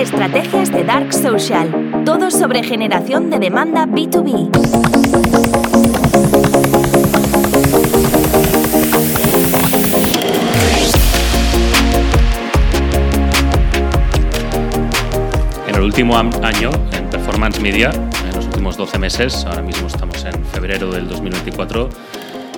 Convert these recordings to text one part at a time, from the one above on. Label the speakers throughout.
Speaker 1: Estrategias de Dark Social. Todo sobre generación de demanda B2B.
Speaker 2: En el último año, en Performance Media, en los últimos 12 meses, ahora mismo estamos en febrero del 2024,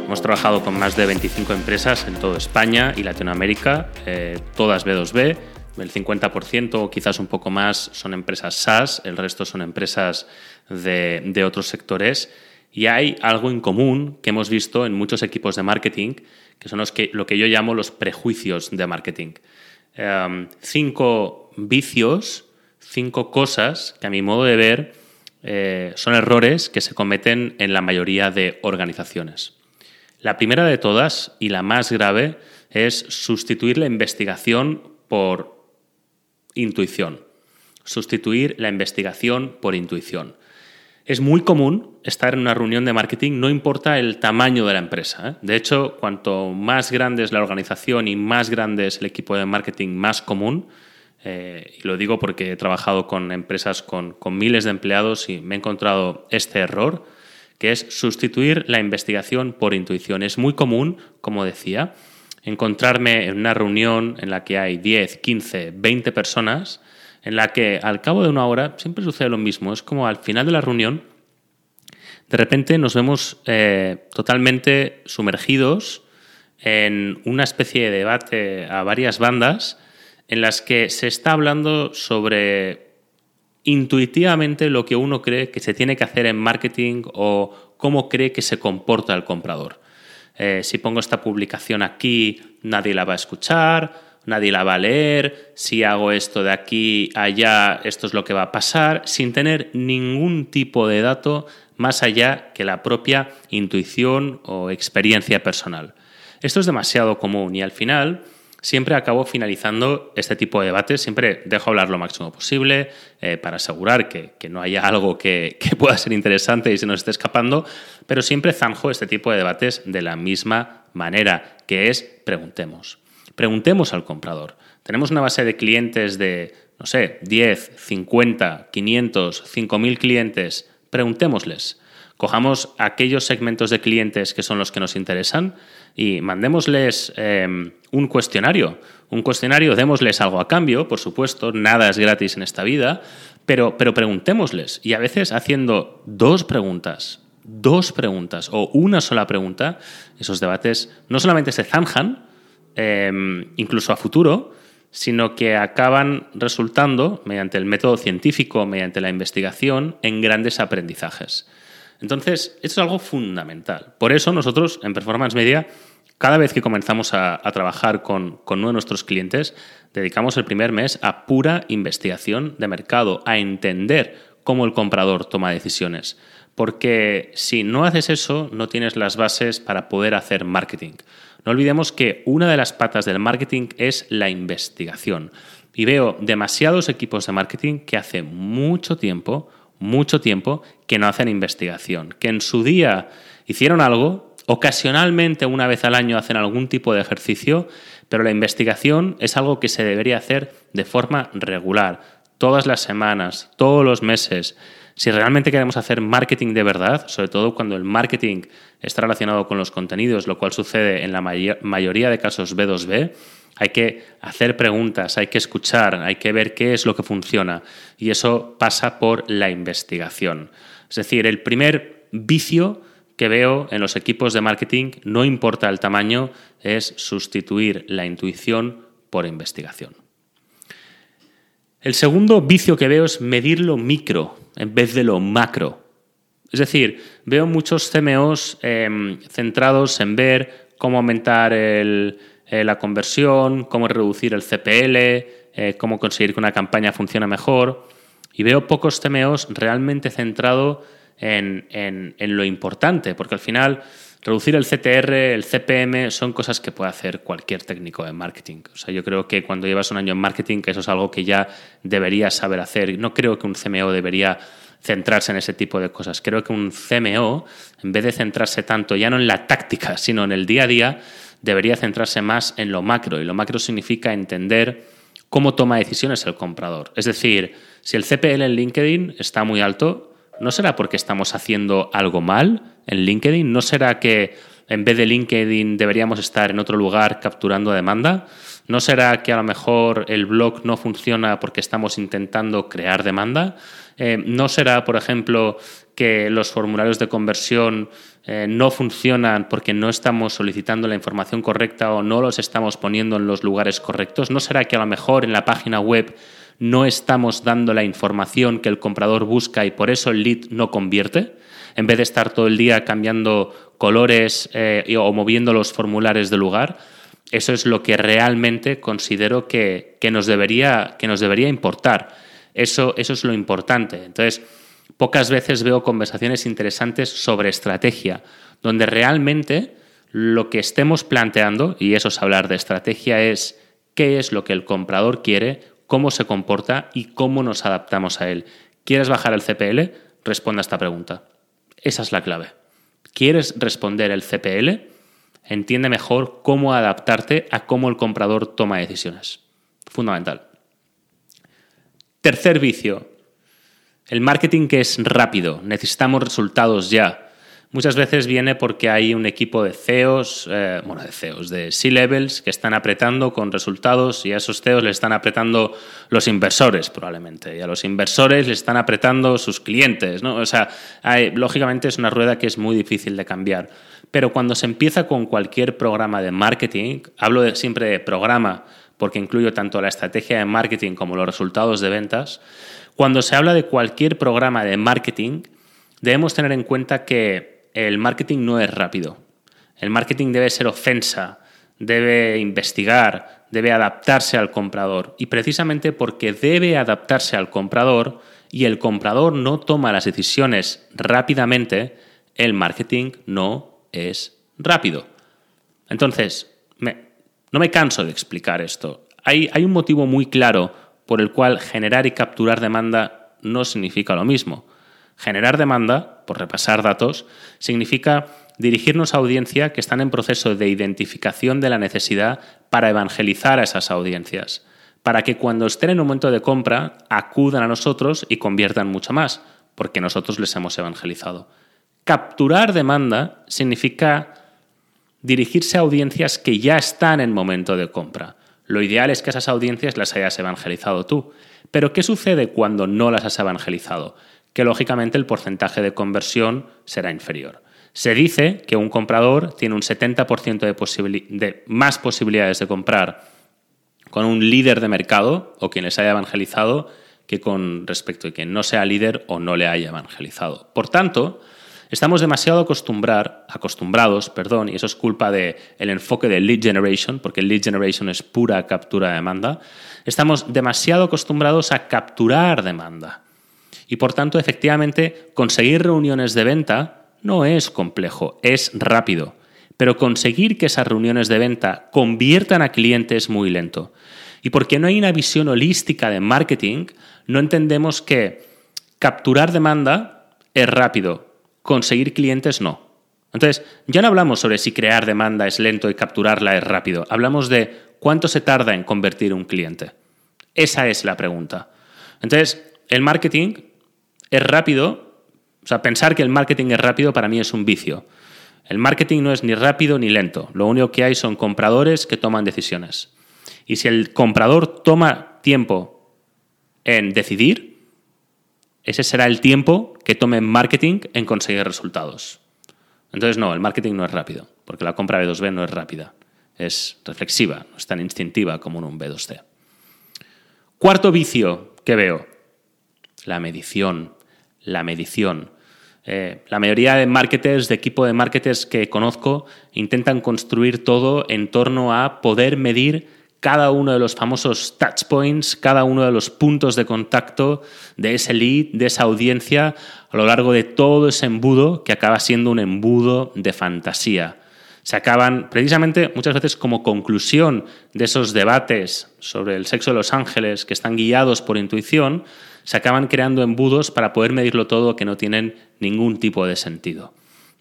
Speaker 2: Hemos trabajado con más de 25 empresas en toda España y Latinoamérica, eh, todas B2B. El 50% o quizás un poco más son empresas SaaS, el resto son empresas de, otros sectores. Y hay algo en común que hemos visto en muchos equipos de marketing, que son que, lo que yo llamo los prejuicios de marketing. Em, cinco vicios, cinco cosas que a mi modo de ver eh, son errores que se cometen en la mayoría de organizaciones. La primera de todas y la más grave es sustituir la investigación por intuición. Sustituir la investigación por intuición. Es muy común estar en una reunión de marketing, no importa el tamaño de la empresa. ¿eh? De hecho, cuanto más grande es la organización y más grande es el equipo de marketing, más común. Eh, y lo digo porque he trabajado con empresas con miles de empleados y me he encontrado este error que es sustituir la investigación por intuición. Es muy común, como decía, encontrarme en una reunión en la que hay 10, 15, 20 personas, en la que al cabo de una hora siempre sucede lo mismo. Es como al final de la reunión, de repente nos vemos eh, totalmente sumergidos en una especie de debate a varias bandas en las que se está hablando sobre intuitivamente lo que uno cree que se tiene que hacer en marketing o cómo cree que se comporta el comprador. Eh, si pongo esta publicación aquí, nadie la va a escuchar, nadie la va a leer, si hago esto de aquí allá, esto es lo que va a pasar, sin tener ningún tipo de dato más allá que la propia intuición o experiencia personal. Esto es demasiado común y al final siempre acabo finalizando este tipo de debates, siempre dejo hablar lo máximo posible eh, para asegurar que, no haya algo que, pueda ser interesante y se nos esté escapando, pero siempre zanjo este tipo de debates de la misma manera, que es preguntemos. Preguntemos al comprador. Tenemos una base de clientes de, no sé, 10, 50, 500, 5.000 clientes. Preguntémosles. Cojamos aquellos segmentos de clientes que son los que nos interesan y mandémosles em, un cuestionario. Un cuestionario, démosles algo a cambio, por supuesto, nada es gratis en esta vida, pero, pero preguntémosles. Y a veces haciendo dos preguntas, dos preguntas o una sola pregunta, esos debates no solamente se zanjan, em, incluso a futuro, sino que acaban resultando, mediante el método científico, mediante la investigación, en grandes aprendizajes. Entonces, esto es algo fundamental. Por eso nosotros en Performance Media, cada vez que comenzamos a, trabajar con, uno de nuestros clientes, dedicamos el primer mes a pura investigación de mercado, a entender cómo el comprador toma decisiones. Porque si no haces eso, no tienes las bases para poder hacer marketing. No olvidemos que una de las patas del marketing es la investigación. Y veo demasiados equipos de marketing que hace mucho tiempo mucho tiempo que no hacen investigación, que en su día hicieron algo, ocasionalmente una vez al año hacen algún tipo de ejercicio, pero la investigación es algo que se debería hacer de forma regular, todas las semanas, todos los meses. Si realmente queremos hacer marketing de verdad, sobre todo cuando el marketing está relacionado con los contenidos, lo cual sucede en la mayoría de casos B2B, hay que hacer preguntas, hay que escuchar, hay que ver qué es lo que funciona. Y eso pasa por la investigación. Es decir, el primer vicio que veo en los equipos de marketing, no importa el tamaño, es sustituir la intuición por investigación. El segundo vicio que veo es medir lo micro en vez de lo macro. Es decir, veo muchos CMOs em, centrados en ver cómo aumentar el, eh, la conversión, cómo reducir el CPL, eh, cómo conseguir que una campaña funcione mejor. Y veo pocos TMOs realmente centrados en, lo importante, porque al final reducir el CTR, el CPM, son cosas que puede hacer cualquier técnico de marketing. O sea, yo creo que cuando llevas un año en marketing, eso es algo que ya deberías saber hacer. No creo que un CMO debería centrarse en ese tipo de cosas. Creo que un CMO, en vez de centrarse tanto ya no en la táctica, sino en el día a día, debería centrarse más en lo macro. Y lo macro significa entender cómo toma decisiones el comprador. Es decir, si el CPL en LinkedIn está muy alto, ¿no será porque estamos haciendo algo mal en LinkedIn? ¿No será que en vez de LinkedIn deberíamos estar en otro lugar capturando demanda? ¿No será que a lo mejor el blog no funciona porque estamos intentando crear demanda? Eh, ¿No será, por ejemplo, que los formularios de conversión eh, no funcionan porque no estamos solicitando la información correcta o no los estamos poniendo en los lugares correctos? ¿No será que a lo mejor en la página web no estamos dando la información que el comprador busca y por eso el lead no convierte? En vez de estar todo el día cambiando colores eh, o moviendo los formularios de lugar, eso es lo que realmente considero que, nos, debería, que nos debería importar. Eso, eso es lo importante. Entonces, pocas veces veo conversaciones interesantes sobre estrategia, donde realmente lo que estemos planteando, y eso es hablar de estrategia, es qué es lo que el comprador quiere, cómo se comporta y cómo nos adaptamos a él. ¿Quieres bajar el CPL? Responda a esta pregunta. Esa es la clave. ¿Quieres responder el CPL? entiende mejor cómo adaptarte a cómo el comprador toma decisiones. Fundamental. Tercer vicio, el marketing que es rápido, necesitamos resultados ya. Muchas veces viene porque hay un equipo de CEOs, eh, bueno, de CEOs, de C-levels, que están apretando con resultados y a esos CEOs les están apretando los inversores probablemente, y a los inversores les están apretando sus clientes, ¿no? O sea, lógicamente es una rueda que es muy difícil de cambiar. Pero cuando se empieza con cualquier programa de marketing, hablo siempre de programa porque incluyo tanto la estrategia de marketing como los resultados de ventas, cuando se habla de cualquier programa de marketing, debemos tener en cuenta que el marketing no es rápido. El marketing debe ser ofensa, debe investigar, debe adaptarse al comprador. Y precisamente porque debe adaptarse al comprador y el comprador no toma las decisiones rápidamente, el marketing no es rápido. Entonces, no me canso de explicar esto. Hay, un motivo muy claro por el cual generar y capturar demanda no significa lo mismo. Generar demanda, por repasar datos, significa dirigirnos a audiencia que están en proceso de identificación de la necesidad para evangelizar a esas audiencias, para que cuando estén en un momento de compra acudan a nosotros y conviertan mucho más, porque nosotros les hemos evangelizado. Capturar demanda significa dirigirse a audiencias que ya están en momento de compra. Lo ideal es que esas audiencias las hayas evangelizado tú. Pero ¿qué sucede cuando no las has evangelizado? Que lógicamente el porcentaje de conversión será inferior. Se dice que un comprador tiene un 70% de, de más posibilidades de comprar con un líder de mercado o quien les haya evangelizado que con respecto a quien no sea líder o no le haya evangelizado. Por tanto, Estamos demasiado acostumbrados, perdón, y eso es culpa del el enfoque de lead generation, porque lead generation es pura captura de demanda. Estamos demasiado acostumbrados a capturar demanda. Y por tanto, efectivamente, conseguir reuniones de venta no es complejo, es rápido. Pero conseguir que esas reuniones de venta conviertan a clientes es muy lento. Y porque no hay una visión holística de marketing, no entendemos que capturar demanda es rápido, conseguir clientes no. Entonces, ya no hablamos sobre si crear demanda es lento y capturarla es rápido. Hablamos de cuánto se tarda en convertir un cliente. Esa es la pregunta. Entonces, el marketing es rápido. O sea, pensar que el marketing es rápido para mí es un vicio. El marketing no es ni rápido ni lento. Lo único que hay son compradores que toman decisiones. Y si el comprador toma tiempo en decidir, ese será el tiempo que tome marketing en conseguir resultados. Entonces, no, el marketing no es rápido, porque la compra B2B no es rápida, es reflexiva, no es tan instintiva como un B2C. Cuarto vicio que veo, la medición. La medición. Eh, la mayoría de marketers, de equipo de marketers que conozco, intentan construir todo en torno a poder medir cada uno de los famosos touch points, cada uno de los puntos de contacto de ese lead, de esa audiencia, a lo largo de todo ese embudo que acaba siendo un embudo de fantasía. Se acaban, precisamente, muchas veces como conclusión de esos debates sobre el sexo de los ángeles que están guiados por intuición, se acaban creando embudos para poder medirlo todo que no tienen ningún tipo de sentido.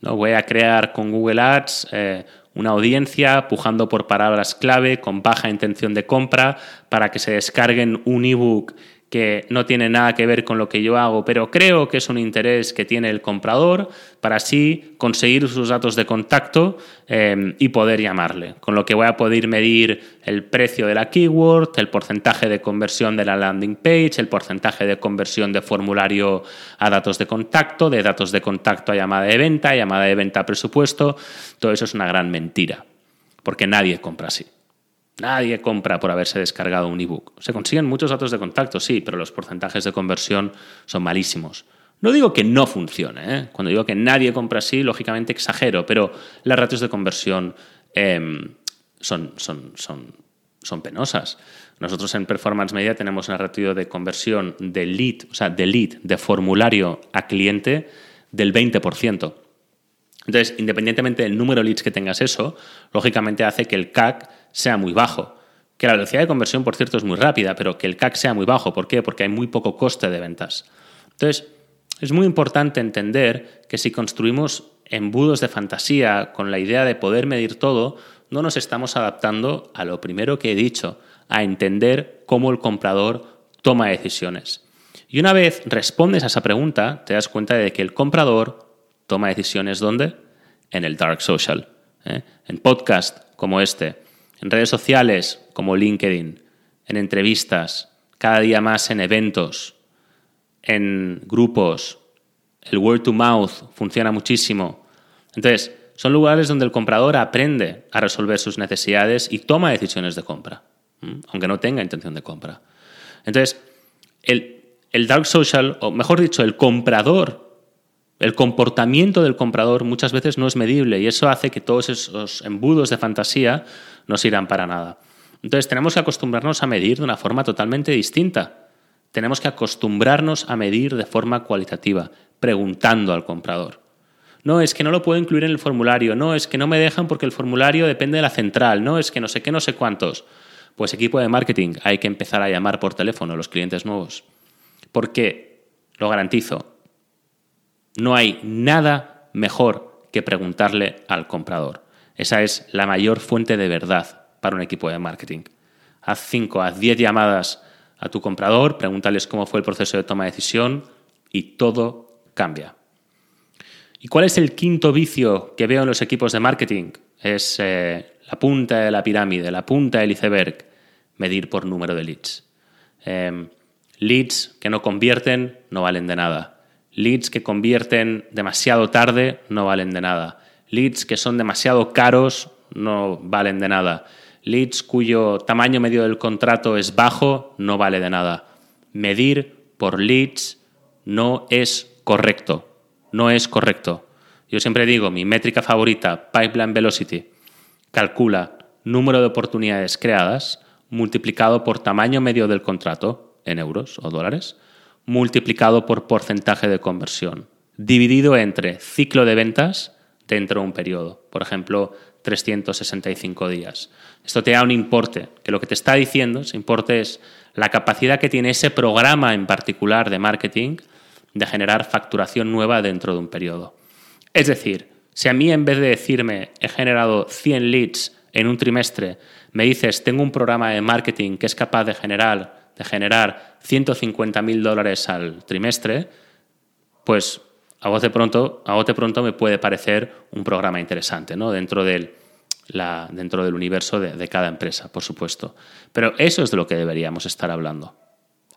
Speaker 2: ¿no? Voy a crear con Google Ads eh, una audiencia pujando por palabras clave con baja intención de compra para que se descarguen un ebook que no tiene nada que ver con lo que yo hago, pero creo que es un interés que tiene el comprador para así conseguir sus datos de contacto eh, y poder llamarle. Con lo que voy a poder medir el precio de la keyword, el porcentaje de conversión de la landing page, el porcentaje de conversión de formulario a datos de contacto, de datos de contacto a llamada de venta, llamada de venta a presupuesto. Todo eso es una gran mentira, porque nadie compra así. Nadie compra por haberse descargado un ebook. Se consiguen muchos datos de contacto, sí, pero los porcentajes de conversión son malísimos. No digo que no funcione, ¿eh? cuando digo que nadie compra así, lógicamente exagero, pero las ratios de conversión em, son, son, son, son penosas. Nosotros en Performance Media tenemos una ratio de conversión de lead, o sea, de lead, de formulario a cliente del 20%. Entonces, independientemente del número de leads que tengas eso, lógicamente hace que el CAC sea muy bajo. Que la velocidad de conversión, por cierto, es muy rápida, pero que el CAC sea muy bajo. ¿Por qué? Porque hay muy poco coste de ventas. Entonces, es muy importante entender que si construimos embudos de fantasía con la idea de poder medir todo, no nos estamos adaptando a lo primero que he dicho, a entender cómo el comprador toma decisiones. Y una vez respondes a esa pregunta, te das cuenta de que el comprador toma decisiones ¿dónde? En el dark social, ¿eh? en podcast como este, en redes sociales como LinkedIn, en entrevistas, cada día más en eventos, en grupos. El word to mouth funciona muchísimo. Entonces, son lugares donde el comprador aprende a resolver sus necesidades y toma decisiones de compra, aunque no tenga intención de compra. Entonces, el, dark social, o mejor dicho, el comprador el comportamiento del comprador muchas veces no es medible y eso hace que todos esos embudos de fantasía no sirvan para nada. Entonces tenemos que acostumbrarnos a medir de una forma totalmente distinta. Tenemos que acostumbrarnos a medir de forma cualitativa, preguntando al comprador. No, es que no lo puedo incluir en el formulario, no, es que no me dejan porque el formulario depende de la central, no, es que no sé qué, no sé cuántos. Pues equipo de marketing, hay que empezar a llamar por teléfono a los clientes nuevos. Porque, lo garantizo, no hay nada mejor que preguntarle al comprador. Esa es la mayor fuente de verdad para un equipo de marketing. Haz 5, haz 10 llamadas a tu comprador, pregúntales cómo fue el proceso de toma de decisión y todo cambia. ¿Y cuál es el quinto vicio que veo en los equipos de marketing? Es eh, la punta de la pirámide, la punta del iceberg, medir por número de leads. Em, leads que no convierten no valen de nada. Leads que convierten demasiado tarde no valen de nada. Leads que son demasiado caros no valen de nada. Leads cuyo tamaño medio del contrato es bajo no vale de nada. Medir por leads no es correcto. No es correcto. Yo siempre digo, mi métrica favorita, Pipeline Velocity, calcula número de oportunidades creadas multiplicado por tamaño medio del contrato en euros o dólares multiplicado por porcentaje de conversión, dividido entre ciclo de ventas dentro de un periodo, por ejemplo, 365 días. Esto te da un importe, que lo que te está diciendo, ese importe es la capacidad que tiene ese programa en particular de marketing de generar facturación nueva dentro de un periodo. Es decir, si a mí en vez de decirme he generado 100 leads en un trimestre, me dices tengo un programa de marketing que es capaz de generar de generar 150 mil dólares al trimestre, pues a bote pronto, a pronto me puede parecer un programa interesante ¿no? dentro, del, la, dentro del universo de, de cada empresa, por supuesto. Pero eso es de lo que deberíamos estar hablando.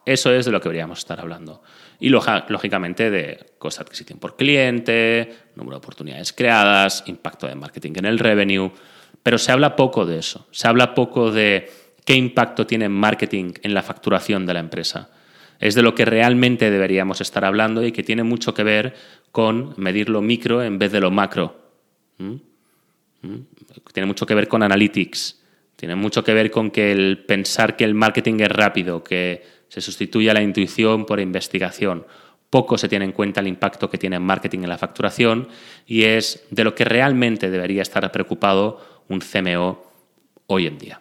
Speaker 2: Eso es de lo que deberíamos estar hablando. Y lógicamente de coste de adquisición por cliente, número de oportunidades creadas, impacto de marketing en el revenue. Pero se habla poco de eso. Se habla poco de qué impacto tiene marketing en la facturación de la empresa. Es de lo que realmente deberíamos estar hablando y que tiene mucho que ver con medir lo micro en vez de lo macro. ¿Mm? ¿Mm? Tiene mucho que ver con analytics. Tiene mucho que ver con que el pensar que el marketing es rápido, que se sustituye a la intuición por investigación. Poco se tiene en cuenta el impacto que tiene el marketing en la facturación y es de lo que realmente debería estar preocupado un CMO hoy en día.